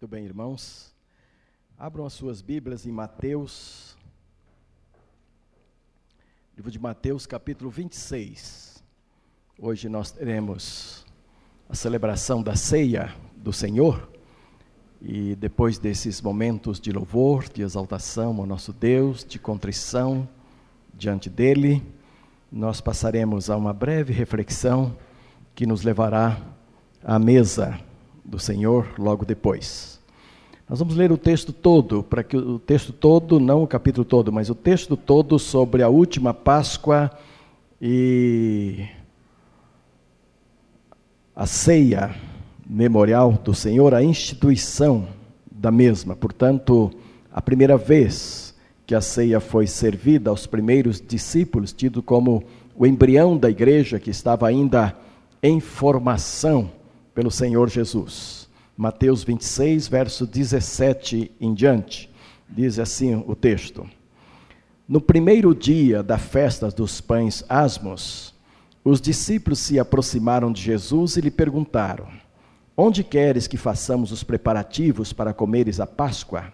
Muito bem, irmãos. Abram as suas Bíblias em Mateus, livro de Mateus, capítulo 26. Hoje nós teremos a celebração da ceia do Senhor. E depois desses momentos de louvor, de exaltação ao nosso Deus, de contrição diante dele, nós passaremos a uma breve reflexão que nos levará à mesa do Senhor logo depois. Nós vamos ler o texto todo, para que o texto todo, não o capítulo todo, mas o texto todo sobre a última Páscoa e a ceia memorial do Senhor, a instituição da mesma. Portanto, a primeira vez que a ceia foi servida aos primeiros discípulos, tido como o embrião da igreja que estava ainda em formação pelo Senhor Jesus. Mateus 26, verso 17 em diante, diz assim o texto: No primeiro dia da festa dos pães asmos, os discípulos se aproximaram de Jesus e lhe perguntaram: Onde queres que façamos os preparativos para comeres a Páscoa?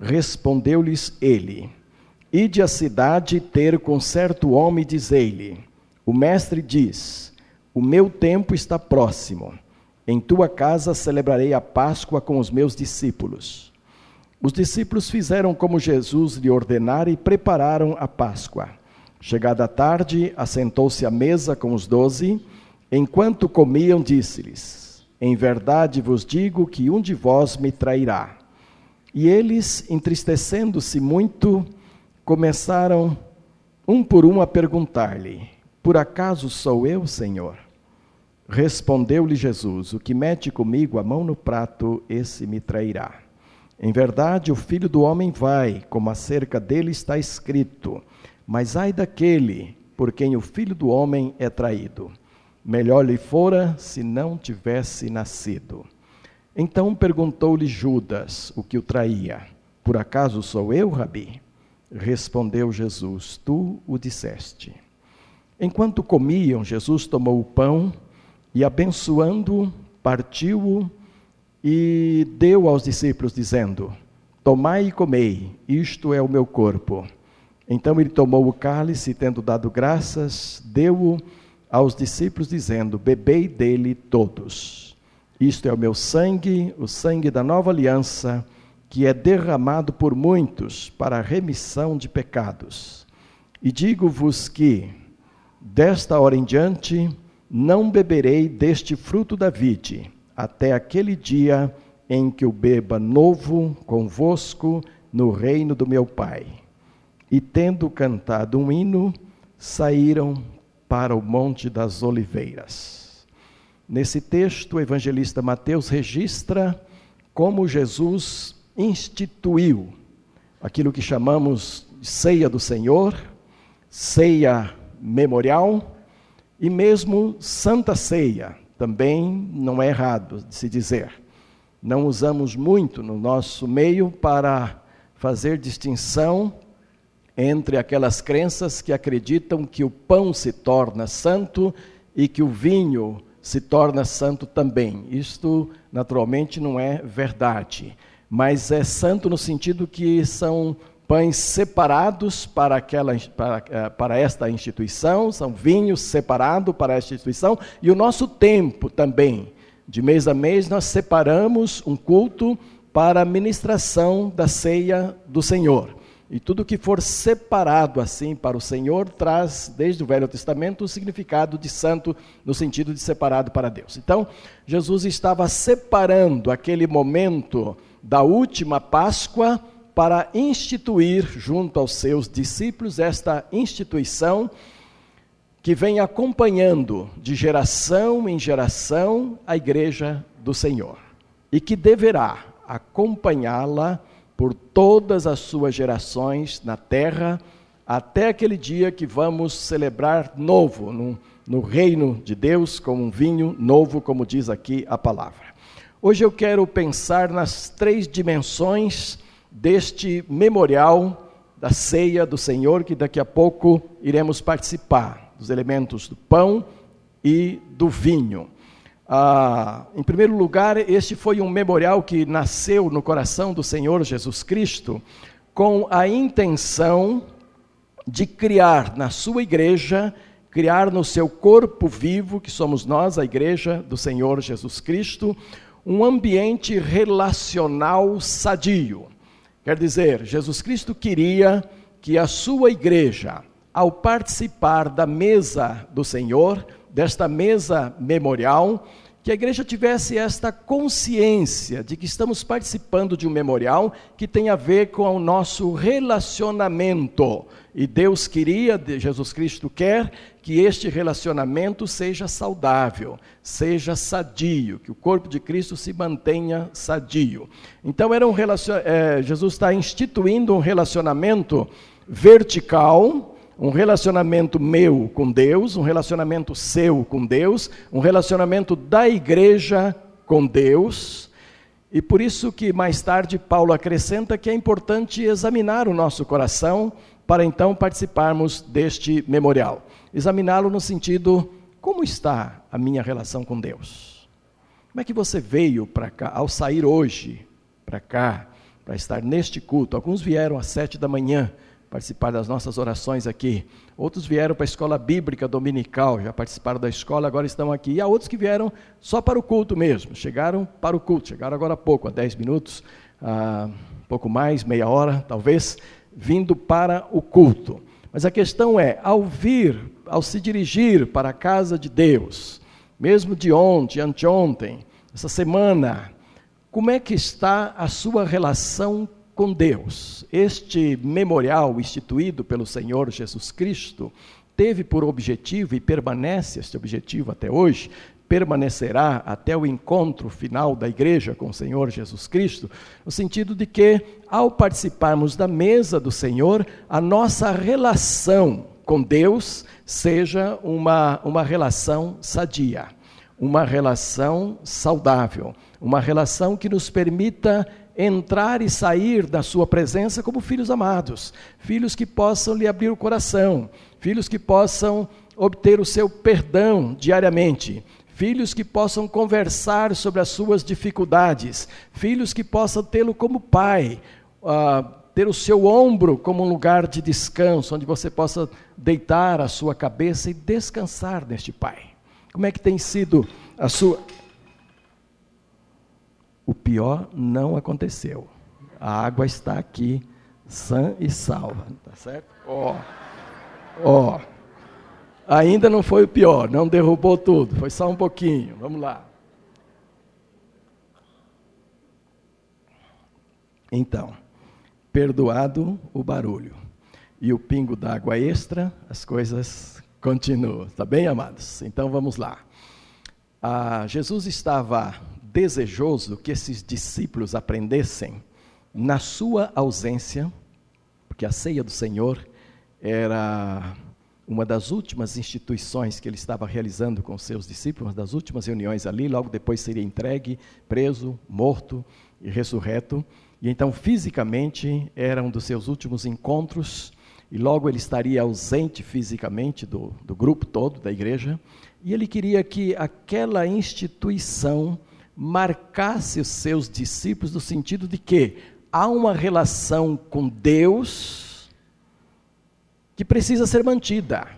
Respondeu-lhes ele: Ide à cidade ter com certo homem dizei-lhe: O mestre diz: O meu tempo está próximo em tua casa celebrarei a Páscoa com os meus discípulos. Os discípulos fizeram como Jesus lhe ordenara e prepararam a Páscoa. Chegada a tarde, assentou-se à mesa com os doze. Enquanto comiam, disse-lhes: Em verdade vos digo que um de vós me trairá. E eles, entristecendo-se muito, começaram um por um a perguntar-lhe: Por acaso sou eu, Senhor? Respondeu-lhe Jesus: O que mete comigo a mão no prato, esse me trairá. Em verdade, o filho do homem vai, como acerca dele está escrito. Mas ai daquele por quem o filho do homem é traído. Melhor lhe fora se não tivesse nascido. Então perguntou-lhe Judas, o que o traía: Por acaso sou eu, Rabi? Respondeu Jesus: Tu o disseste. Enquanto comiam, Jesus tomou o pão e abençoando, partiu-o e deu aos discípulos, dizendo: Tomai e comei, isto é o meu corpo. Então ele tomou o cálice, tendo dado graças, deu-o aos discípulos, dizendo: Bebei dele todos. Isto é o meu sangue, o sangue da nova aliança, que é derramado por muitos para a remissão de pecados. E digo-vos que, desta hora em diante, não beberei deste fruto da vide, até aquele dia em que o beba novo convosco no reino do meu Pai. E tendo cantado um hino, saíram para o Monte das Oliveiras. Nesse texto, o evangelista Mateus registra como Jesus instituiu aquilo que chamamos de ceia do Senhor, ceia memorial, e mesmo Santa Ceia, também não é errado de se dizer. Não usamos muito no nosso meio para fazer distinção entre aquelas crenças que acreditam que o pão se torna santo e que o vinho se torna santo também. Isto, naturalmente, não é verdade, mas é santo no sentido que são pães separados para, aquela, para, eh, para esta instituição, são vinhos separados para esta instituição, e o nosso tempo também. De mês a mês, nós separamos um culto para a ministração da ceia do Senhor. E tudo que for separado assim para o Senhor traz, desde o Velho Testamento, o significado de santo, no sentido de separado para Deus. Então, Jesus estava separando aquele momento da última Páscoa para instituir junto aos seus discípulos esta instituição que vem acompanhando de geração em geração a igreja do Senhor e que deverá acompanhá-la por todas as suas gerações na terra até aquele dia que vamos celebrar novo no, no reino de Deus com um vinho novo, como diz aqui a palavra. Hoje eu quero pensar nas três dimensões deste memorial da ceia do Senhor, que daqui a pouco iremos participar, dos elementos do pão e do vinho. Ah, em primeiro lugar, este foi um memorial que nasceu no coração do Senhor Jesus Cristo com a intenção de criar na sua igreja, criar no seu corpo vivo, que somos nós, a igreja do Senhor Jesus Cristo, um ambiente relacional sadio. Quer dizer, Jesus Cristo queria que a sua igreja, ao participar da mesa do Senhor, desta mesa memorial, que a igreja tivesse esta consciência de que estamos participando de um memorial que tem a ver com o nosso relacionamento. E Deus queria, Jesus Cristo quer, que este relacionamento seja saudável, seja sadio, que o corpo de Cristo se mantenha sadio. Então, era um relacion... É, Jesus está instituindo um relacionamento vertical um relacionamento meu com Deus, um relacionamento seu com Deus, um relacionamento da igreja com Deus. E por isso que mais tarde Paulo acrescenta que é importante examinar o nosso coração para então participarmos deste memorial. Examiná-lo no sentido como está a minha relação com Deus? Como é que você veio para cá ao sair hoje para cá para estar neste culto? Alguns vieram às sete da manhã participar das nossas orações aqui. Outros vieram para a escola bíblica dominical, já participaram da escola, agora estão aqui. E há outros que vieram só para o culto mesmo, chegaram para o culto, chegaram agora há pouco, há 10 minutos, há pouco mais, meia hora talvez, vindo para o culto. Mas a questão é, ao vir, ao se dirigir para a casa de Deus, mesmo de ontem, anteontem, essa semana, como é que está a sua relação com Deus. Este memorial instituído pelo Senhor Jesus Cristo teve por objetivo e permanece este objetivo até hoje, permanecerá até o encontro final da igreja com o Senhor Jesus Cristo, no sentido de que, ao participarmos da mesa do Senhor, a nossa relação com Deus seja uma, uma relação sadia, uma relação saudável, uma relação que nos permita entrar e sair da sua presença como filhos amados, filhos que possam lhe abrir o coração, filhos que possam obter o seu perdão diariamente, filhos que possam conversar sobre as suas dificuldades, filhos que possam tê-lo como pai, uh, ter o seu ombro como um lugar de descanso, onde você possa deitar a sua cabeça e descansar neste pai. Como é que tem sido a sua pior não aconteceu. A água está aqui, sã e salva, tá certo? Ó, ó. Ainda não foi o pior, não derrubou tudo, foi só um pouquinho. Vamos lá. Então, perdoado o barulho e o pingo d'água extra, as coisas continuam. Tá bem, amados? Então vamos lá. Ah, Jesus estava desejoso que esses discípulos aprendessem na sua ausência, porque a ceia do Senhor era uma das últimas instituições que ele estava realizando com seus discípulos, uma das últimas reuniões ali, logo depois seria entregue, preso, morto e ressurreto. E então, fisicamente, era um dos seus últimos encontros, e logo ele estaria ausente fisicamente do, do grupo todo, da igreja, e ele queria que aquela instituição marcasse os seus discípulos no sentido de que há uma relação com Deus que precisa ser mantida.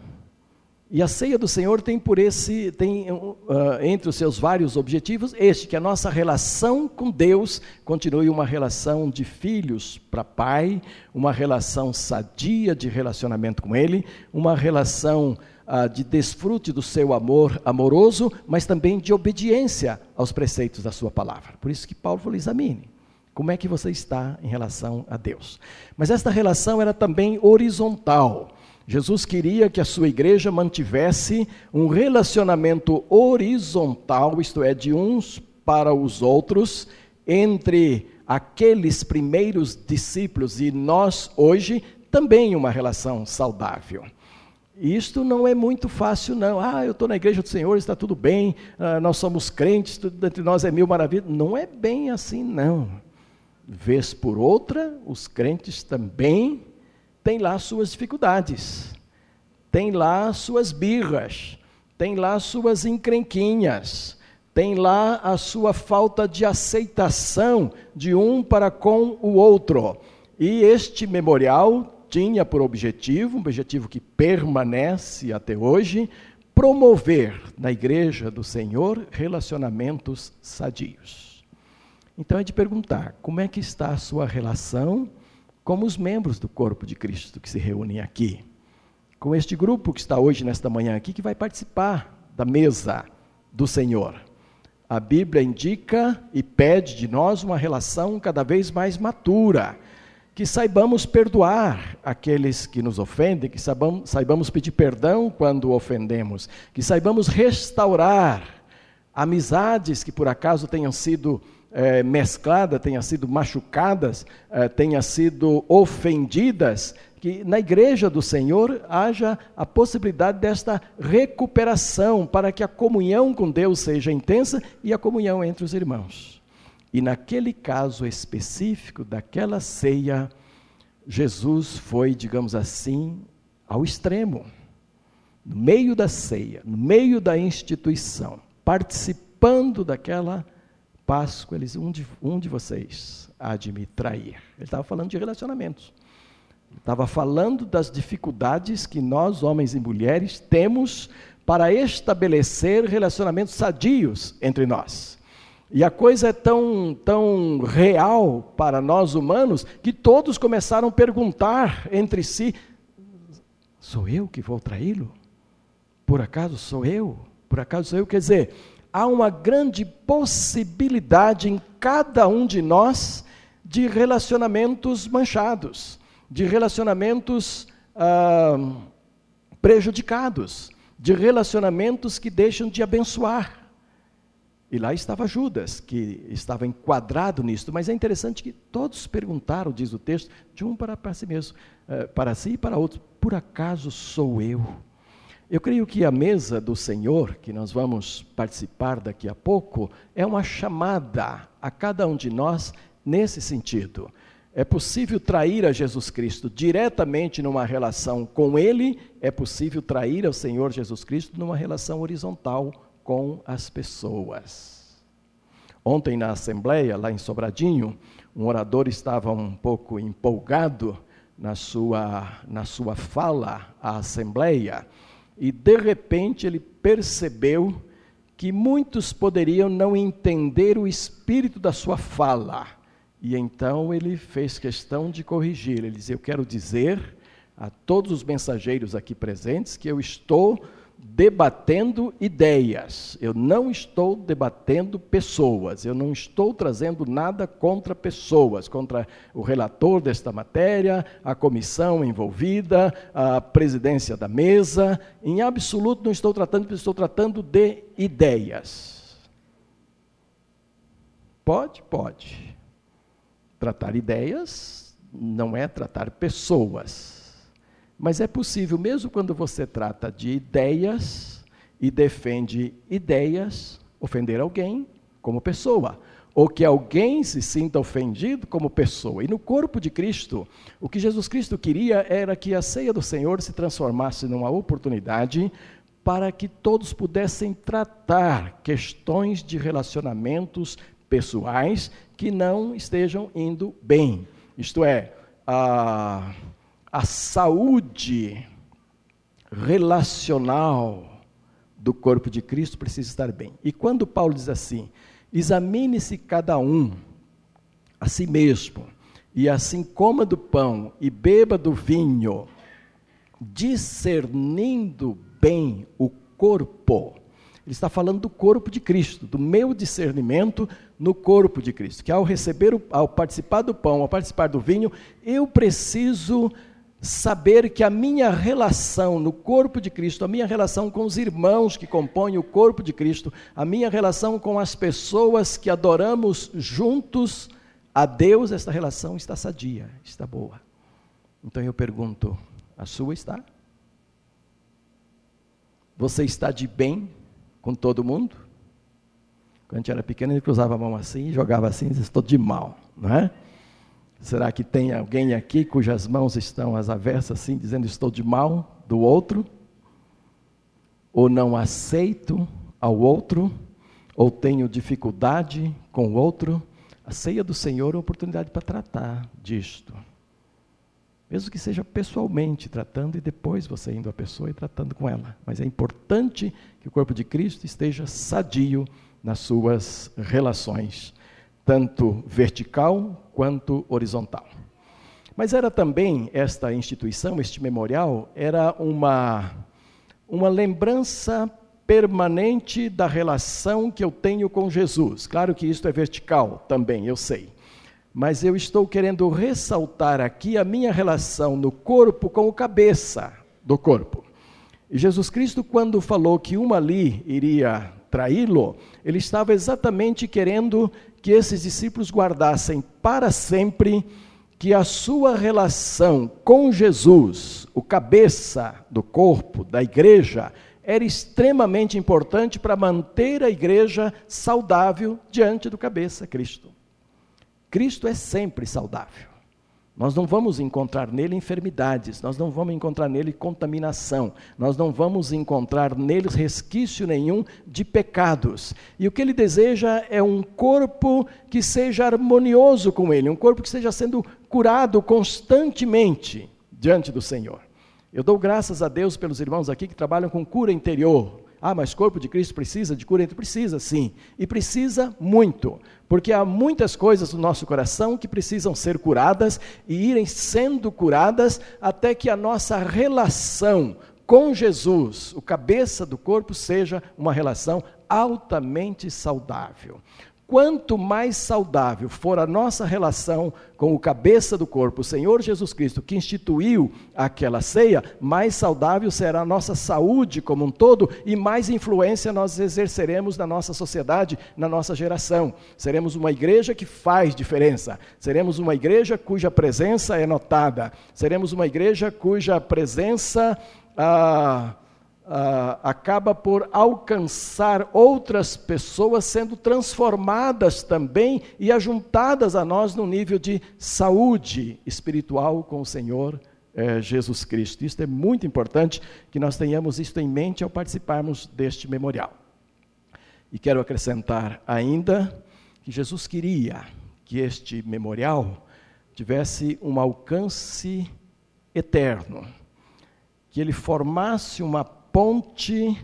E a ceia do Senhor tem por esse, tem uh, entre os seus vários objetivos este, que a nossa relação com Deus continue uma relação de filhos para pai, uma relação sadia de relacionamento com Ele, uma relação ah, de desfrute do seu amor amoroso, mas também de obediência aos preceitos da sua palavra. Por isso que Paulo falou: examine. Como é que você está em relação a Deus? Mas esta relação era também horizontal. Jesus queria que a sua igreja mantivesse um relacionamento horizontal, isto é, de uns para os outros, entre aqueles primeiros discípulos e nós hoje, também uma relação saudável. Isto não é muito fácil, não. Ah, eu estou na igreja do Senhor, está tudo bem, ah, nós somos crentes, tudo entre nós é mil maravilhas. Não é bem assim, não. Vez por outra, os crentes também têm lá suas dificuldades, têm lá suas birras, têm lá suas encrenquinhas, tem lá a sua falta de aceitação de um para com o outro. E este memorial tinha por objetivo, um objetivo que permanece até hoje, promover na igreja do Senhor relacionamentos sadios. Então é de perguntar: como é que está a sua relação com os membros do corpo de Cristo que se reúnem aqui? Com este grupo que está hoje, nesta manhã aqui, que vai participar da mesa do Senhor. A Bíblia indica e pede de nós uma relação cada vez mais matura que saibamos perdoar aqueles que nos ofendem, que saibamos, pedir perdão quando ofendemos, que saibamos restaurar amizades que por acaso tenham sido é, mescladas, tenham sido machucadas, é, tenham sido ofendidas, que na igreja do Senhor haja a possibilidade desta recuperação, para que a comunhão com Deus seja intensa e a comunhão entre os irmãos. E naquele caso específico daquela ceia, Jesus foi, digamos assim, ao extremo. No meio da ceia, no meio da instituição, participando daquela Páscoa, ele disse: um de, um de vocês há de me trair. Ele estava falando de relacionamentos. Estava falando das dificuldades que nós, homens e mulheres, temos para estabelecer relacionamentos sadios entre nós. E a coisa é tão, tão real para nós humanos que todos começaram a perguntar entre si: sou eu que vou traí-lo? Por acaso sou eu? Por acaso sou eu? Quer dizer, há uma grande possibilidade em cada um de nós de relacionamentos manchados, de relacionamentos ah, prejudicados, de relacionamentos que deixam de abençoar. E lá estava Judas, que estava enquadrado nisto. Mas é interessante que todos perguntaram, diz o texto, de um para, para si mesmo, eh, para si e para outro: por acaso sou eu? Eu creio que a mesa do Senhor, que nós vamos participar daqui a pouco, é uma chamada a cada um de nós nesse sentido. É possível trair a Jesus Cristo diretamente numa relação com Ele, é possível trair ao Senhor Jesus Cristo numa relação horizontal com as pessoas. Ontem na assembleia, lá em Sobradinho, um orador estava um pouco empolgado na sua, na sua fala à assembleia e de repente ele percebeu que muitos poderiam não entender o espírito da sua fala. E então ele fez questão de corrigir. Ele disse: Eu quero dizer a todos os mensageiros aqui presentes que eu estou debatendo ideias, eu não estou debatendo pessoas, eu não estou trazendo nada contra pessoas, contra o relator desta matéria, a comissão envolvida, a presidência da mesa, em absoluto não estou tratando, estou tratando de ideias. Pode? Pode. Tratar ideias não é tratar pessoas. Mas é possível, mesmo quando você trata de ideias e defende ideias, ofender alguém como pessoa, ou que alguém se sinta ofendido como pessoa. E no corpo de Cristo, o que Jesus Cristo queria era que a ceia do Senhor se transformasse numa oportunidade para que todos pudessem tratar questões de relacionamentos pessoais que não estejam indo bem. Isto é, a a saúde relacional do corpo de Cristo precisa estar bem. E quando Paulo diz assim: examine-se cada um a si mesmo, e assim coma do pão e beba do vinho, discernindo bem o corpo. Ele está falando do corpo de Cristo, do meu discernimento no corpo de Cristo. Que ao receber, ao participar do pão, ao participar do vinho, eu preciso saber que a minha relação no corpo de Cristo, a minha relação com os irmãos que compõem o corpo de Cristo, a minha relação com as pessoas que adoramos juntos a Deus, esta relação está sadia, está boa. Então eu pergunto: a sua está? Você está de bem com todo mundo? Quando a gente era pequeno, ele cruzava a mão assim jogava assim, e estou de mal, não é? Será que tem alguém aqui cujas mãos estão às avessas, assim, dizendo estou de mal do outro? Ou não aceito ao outro? ou tenho dificuldade com o outro, a ceia do Senhor é uma oportunidade para tratar disto. Mesmo que seja pessoalmente tratando e depois você indo à pessoa e tratando com ela. Mas é importante que o corpo de Cristo esteja sadio nas suas relações, tanto vertical quanto horizontal. Mas era também esta instituição, este memorial, era uma, uma lembrança permanente da relação que eu tenho com Jesus. Claro que isto é vertical também, eu sei mas eu estou querendo ressaltar aqui a minha relação no corpo com o cabeça do corpo. E Jesus Cristo, quando falou que uma ali iria traí-lo, ele estava exatamente querendo que esses discípulos guardassem para sempre que a sua relação com Jesus, o cabeça do corpo, da igreja, era extremamente importante para manter a igreja saudável diante do cabeça, Cristo. Cristo é sempre saudável. Nós não vamos encontrar nele enfermidades, nós não vamos encontrar nele contaminação, nós não vamos encontrar nele resquício nenhum de pecados. E o que ele deseja é um corpo que seja harmonioso com ele, um corpo que esteja sendo curado constantemente diante do Senhor. Eu dou graças a Deus pelos irmãos aqui que trabalham com cura interior, ah, mas corpo de Cristo precisa de cura? Precisa sim, e precisa muito, porque há muitas coisas no nosso coração que precisam ser curadas e irem sendo curadas até que a nossa relação com Jesus, o cabeça do corpo, seja uma relação altamente saudável. Quanto mais saudável for a nossa relação com o cabeça do corpo, o Senhor Jesus Cristo, que instituiu aquela ceia, mais saudável será a nossa saúde como um todo e mais influência nós exerceremos na nossa sociedade, na nossa geração. Seremos uma igreja que faz diferença, seremos uma igreja cuja presença é notada, seremos uma igreja cuja presença. Ah, uh, acaba por alcançar outras pessoas, sendo transformadas também e ajuntadas a nós no nível de saúde espiritual com o Senhor eh, Jesus Cristo. Isso é muito importante que nós tenhamos isso em mente ao participarmos deste memorial. E quero acrescentar ainda que Jesus queria que este memorial tivesse um alcance eterno, que ele formasse uma ponte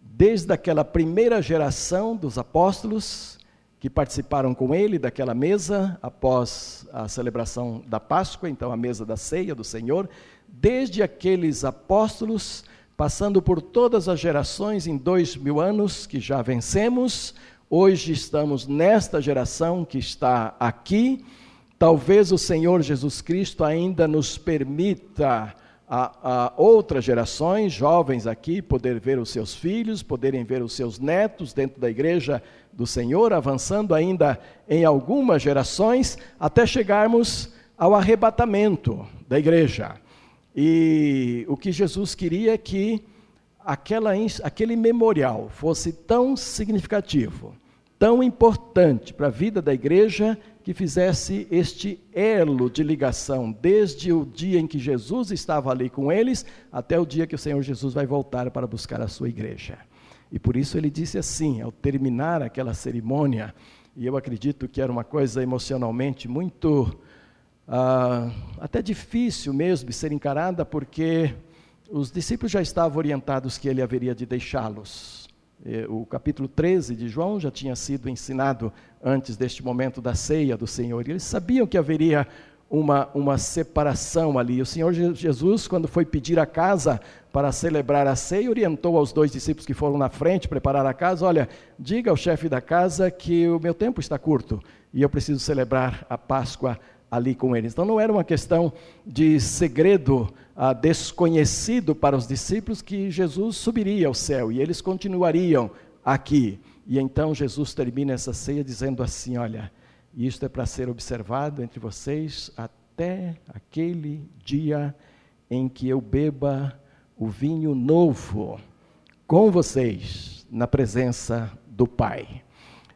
desde aquela primeira geração dos apóstolos que participaram com ele daquela mesa após a celebração da Páscoa, então a mesa da ceia do Senhor, desde aqueles apóstolos, passando por todas as gerações em dois mil anos que já vencemos, hoje estamos nesta geração que está aqui. Talvez o Senhor Jesus Cristo ainda nos permita a, a, outras gerações, jovens aqui, poder ver os seus filhos, poderem ver os seus netos dentro da igreja do Senhor, avançando ainda em algumas gerações, até chegarmos ao arrebatamento da igreja. E o que Jesus queria é que aquela, aquele memorial fosse tão significativo, tão importante para a vida da igreja, que fizesse este elo de ligação, desde o dia em que Jesus estava ali com eles, até o dia que o Senhor Jesus vai voltar para buscar a sua igreja. E por isso ele disse assim, ao terminar aquela cerimônia, e eu acredito que era uma coisa emocionalmente muito, ah, até difícil mesmo de ser encarada, porque os discípulos já estavam orientados que ele haveria de deixá-los o capítulo 13 de João já tinha sido ensinado antes deste momento da ceia do Senhor. E eles sabiam que haveria uma, uma separação ali. O Senhor Jesus, quando foi pedir a casa para celebrar a ceia, orientou aos dois discípulos que foram na frente preparar a casa: Olha, diga ao chefe da casa que o meu tempo está curto e eu preciso celebrar a Páscoa ali com eles. Então não era uma questão de segredo ah, desconhecido para os discípulos que Jesus subiria ao céu e eles continuariam aqui. E então Jesus termina essa ceia dizendo assim: Olha, isto é para ser observado entre vocês até aquele dia em que eu beba o vinho novo com vocês na presença do Pai.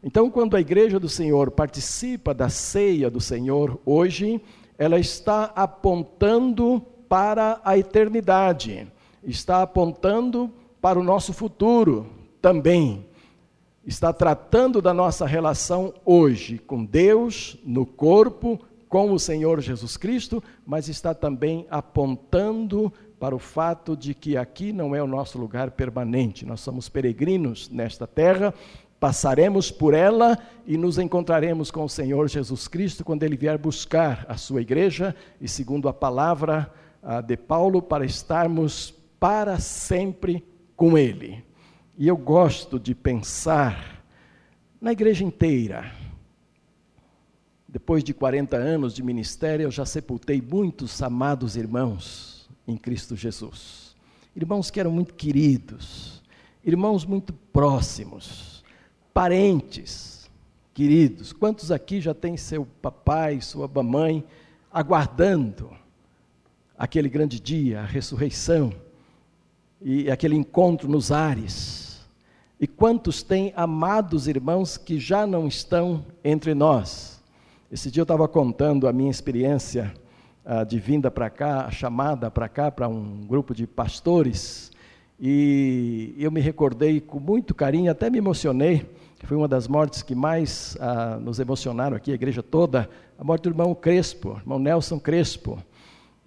Então, quando a igreja do Senhor participa da ceia do Senhor hoje, ela está apontando para a eternidade, está apontando para o nosso futuro também. está tratando da nossa relação hoje com Deus, no corpo, com o Senhor Jesus Cristo, mas está também apontando para o fato de que aqui não é o nosso lugar permanente, nós somos peregrinos nesta terra, passaremos por ela e nos encontraremos com o Senhor Jesus Cristo quando ele vier buscar a sua igreja e, segundo a palavra ah, de Paulo, para estarmos para sempre com ele. E eu gosto de pensar na igreja inteira. Depois de 40 anos de ministério, eu já sepultei muitos amados irmãos em Cristo Jesus. Irmãos que eram muito queridos, irmãos muito próximos parentes queridos. Quantos aqui já tem seu papai, sua mamãe aguardando aquele grande dia, a ressurreição e aquele encontro nos ares? E quantos têm amados irmãos que já não estão entre nós? Esse dia eu estava contando a minha experiência uh, de vinda para cá, chamada para cá, para um grupo de pastores, e eu me recordei com muito carinho, até me emocionei, foi uma das mortes que mais ah, nos emocionaram aqui, a igreja toda, a morte do irmão Crespo, irmão Nelson Crespo.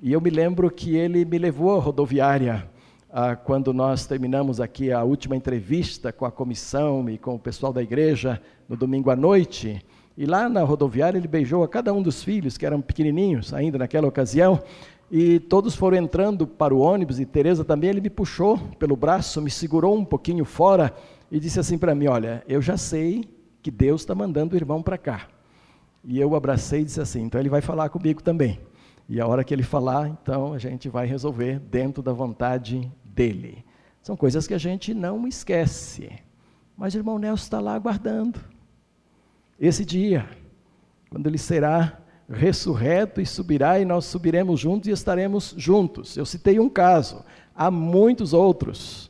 E eu me lembro que ele me levou à rodoviária ah, quando nós terminamos aqui a última entrevista com a comissão e com o pessoal da igreja no domingo à noite. E lá na rodoviária ele beijou a cada um dos filhos, que eram pequenininhos ainda naquela ocasião, e todos foram entrando para o ônibus, e Teresa também, ele me puxou pelo braço, me segurou um pouquinho fora, e disse assim para mim: Olha, eu já sei que Deus está mandando o irmão para cá. E eu abracei e disse assim: Então ele vai falar comigo também. E a hora que ele falar, então a gente vai resolver dentro da vontade dele. São coisas que a gente não esquece. Mas o irmão Nelson está lá aguardando. Esse dia, quando ele será ressurreto e subirá, e nós subiremos juntos e estaremos juntos. Eu citei um caso, há muitos outros.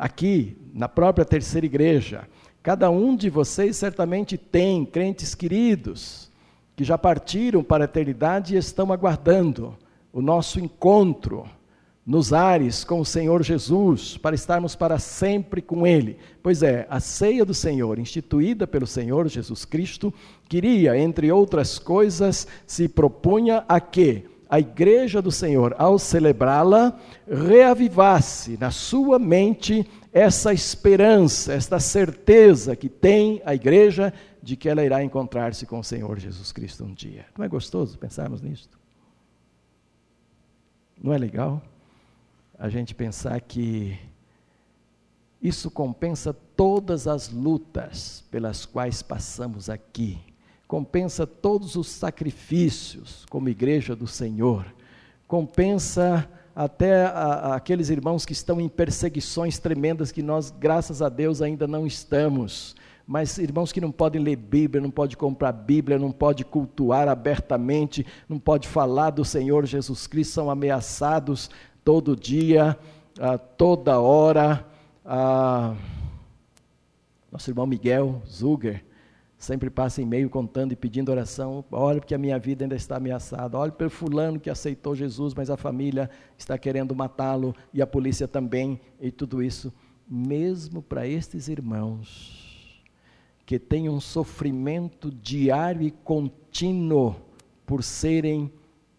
Aqui, na própria terceira igreja. Cada um de vocês certamente tem crentes queridos que já partiram para a eternidade e estão aguardando o nosso encontro nos ares com o Senhor Jesus, para estarmos para sempre com Ele. Pois é, a ceia do Senhor, instituída pelo Senhor Jesus Cristo, queria, entre outras coisas, se propunha a que a igreja do Senhor, ao celebrá-la, reavivasse na sua mente essa esperança, esta certeza que tem a igreja de que ela irá encontrar-se com o Senhor Jesus Cristo um dia. Não é gostoso pensarmos nisso? Não é legal a gente pensar que isso compensa todas as lutas pelas quais passamos aqui, compensa todos os sacrifícios como igreja do Senhor, compensa até a, a, aqueles irmãos que estão em perseguições tremendas que nós, graças a Deus, ainda não estamos. Mas irmãos que não podem ler Bíblia, não podem comprar Bíblia, não podem cultuar abertamente, não podem falar do Senhor Jesus Cristo, são ameaçados todo dia, a toda hora. nosso irmão Miguel Zuger, sempre passa e-mail contando e pedindo oração. Olha, porque a minha vida ainda está ameaçada. Olha pelo fulano que aceitou Jesus, mas a família está querendo matá-lo e a polícia também, e tudo isso. Mesmo para estes irmãos que têm um sofrimento diário e contínuo por serem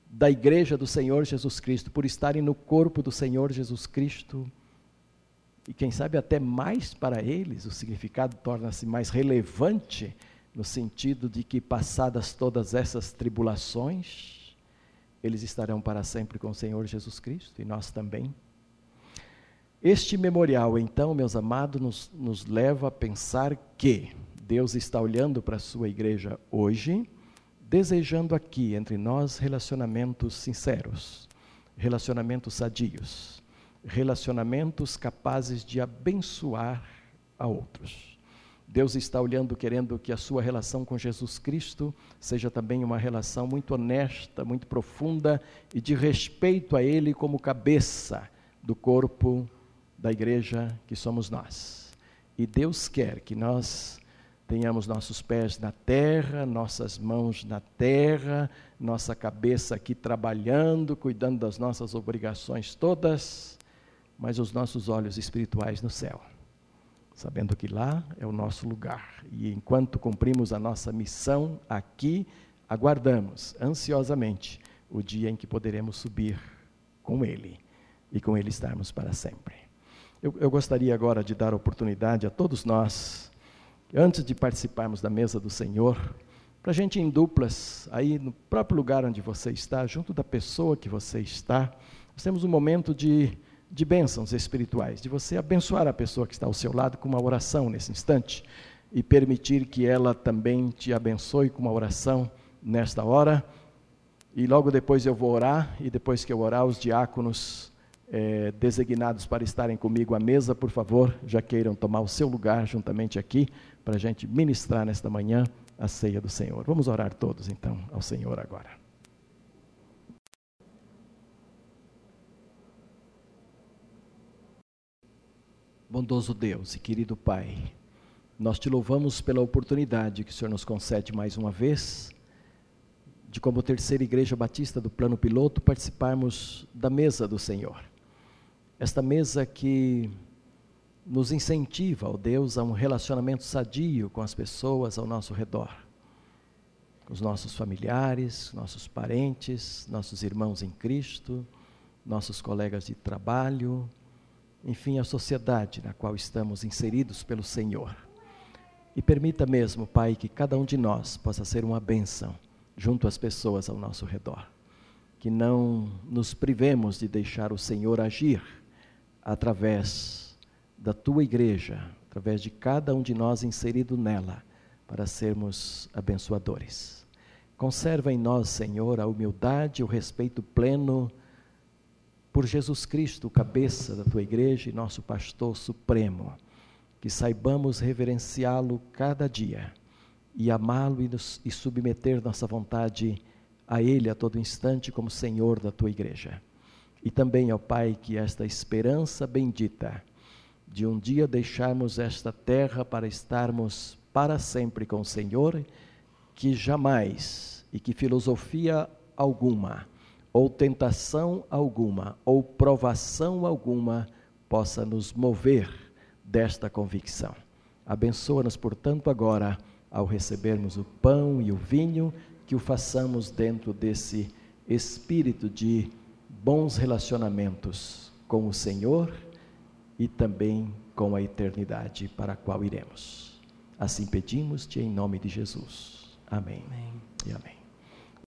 da igreja do Senhor Jesus Cristo, por estarem no corpo do Senhor Jesus Cristo, e quem sabe até mais para eles, o significado torna-se mais relevante no sentido de que, passadas todas essas tribulações, eles estarão para sempre com o Senhor Jesus Cristo e nós também. Este memorial, então, meus amados, nos, nos leva a pensar que Deus está olhando para a sua igreja hoje, desejando aqui entre nós relacionamentos sinceros, relacionamentos sadios, relacionamentos capazes de abençoar a outros. Deus está olhando, querendo que a sua relação com Jesus Cristo seja também uma relação muito honesta, muito profunda e de respeito a Ele como cabeça do corpo da igreja que somos nós. E Deus quer que nós tenhamos nossos pés na terra, nossas mãos na terra, nossa cabeça aqui trabalhando, cuidando das nossas obrigações todas, mas os nossos olhos espirituais no céu sabendo que lá é o nosso lugar. E enquanto cumprimos a nossa missão aqui, aguardamos ansiosamente o dia em que poderemos subir com Ele e com Ele estarmos para sempre. Eu, eu gostaria agora de dar oportunidade a todos nós, antes de participarmos da mesa do Senhor, para a gente em duplas, aí no próprio lugar onde você está, junto da pessoa que você está, nós temos um momento de, de bênçãos espirituais, de você abençoar a pessoa que está ao seu lado com uma oração nesse instante e permitir que ela também te abençoe com uma oração nesta hora. E logo depois eu vou orar, e depois que eu orar, os diáconos é, designados para estarem comigo à mesa, por favor, já queiram tomar o seu lugar juntamente aqui, para a gente ministrar nesta manhã a ceia do Senhor. Vamos orar todos então ao Senhor agora. Bondoso Deus e querido Pai, nós te louvamos pela oportunidade que o Senhor nos concede mais uma vez de, como terceira igreja batista do plano piloto, participarmos da mesa do Senhor. Esta mesa que nos incentiva, ó Deus, a um relacionamento sadio com as pessoas ao nosso redor, com os nossos familiares, nossos parentes, nossos irmãos em Cristo, nossos colegas de trabalho, enfim, a sociedade na qual estamos inseridos pelo Senhor. E permita mesmo, Pai, que cada um de nós possa ser uma bênção junto às pessoas ao nosso redor. Que não nos privemos de deixar o Senhor agir através da tua igreja, através de cada um de nós inserido nela, para sermos abençoadores. Conserva em nós, Senhor, a humildade e o respeito pleno por Jesus Cristo, cabeça da tua igreja e nosso pastor supremo. Que saibamos reverenciá-lo cada dia e amá-lo e, e submeter nossa vontade a Ele a todo instante como Senhor da tua igreja. E também, ó Pai, que esta esperança bendita de um dia deixarmos esta terra para estarmos para sempre com o Senhor, que jamais e que filosofia alguma, ou tentação alguma, ou provação alguma possa nos mover desta convicção. Abençoa-nos, portanto, agora, ao recebermos o pão e o vinho, que o façamos dentro desse espírito de bons relacionamentos com o Senhor e também com a eternidade para a qual iremos. Assim pedimos-te em nome de Jesus. Amém. amém. E amém.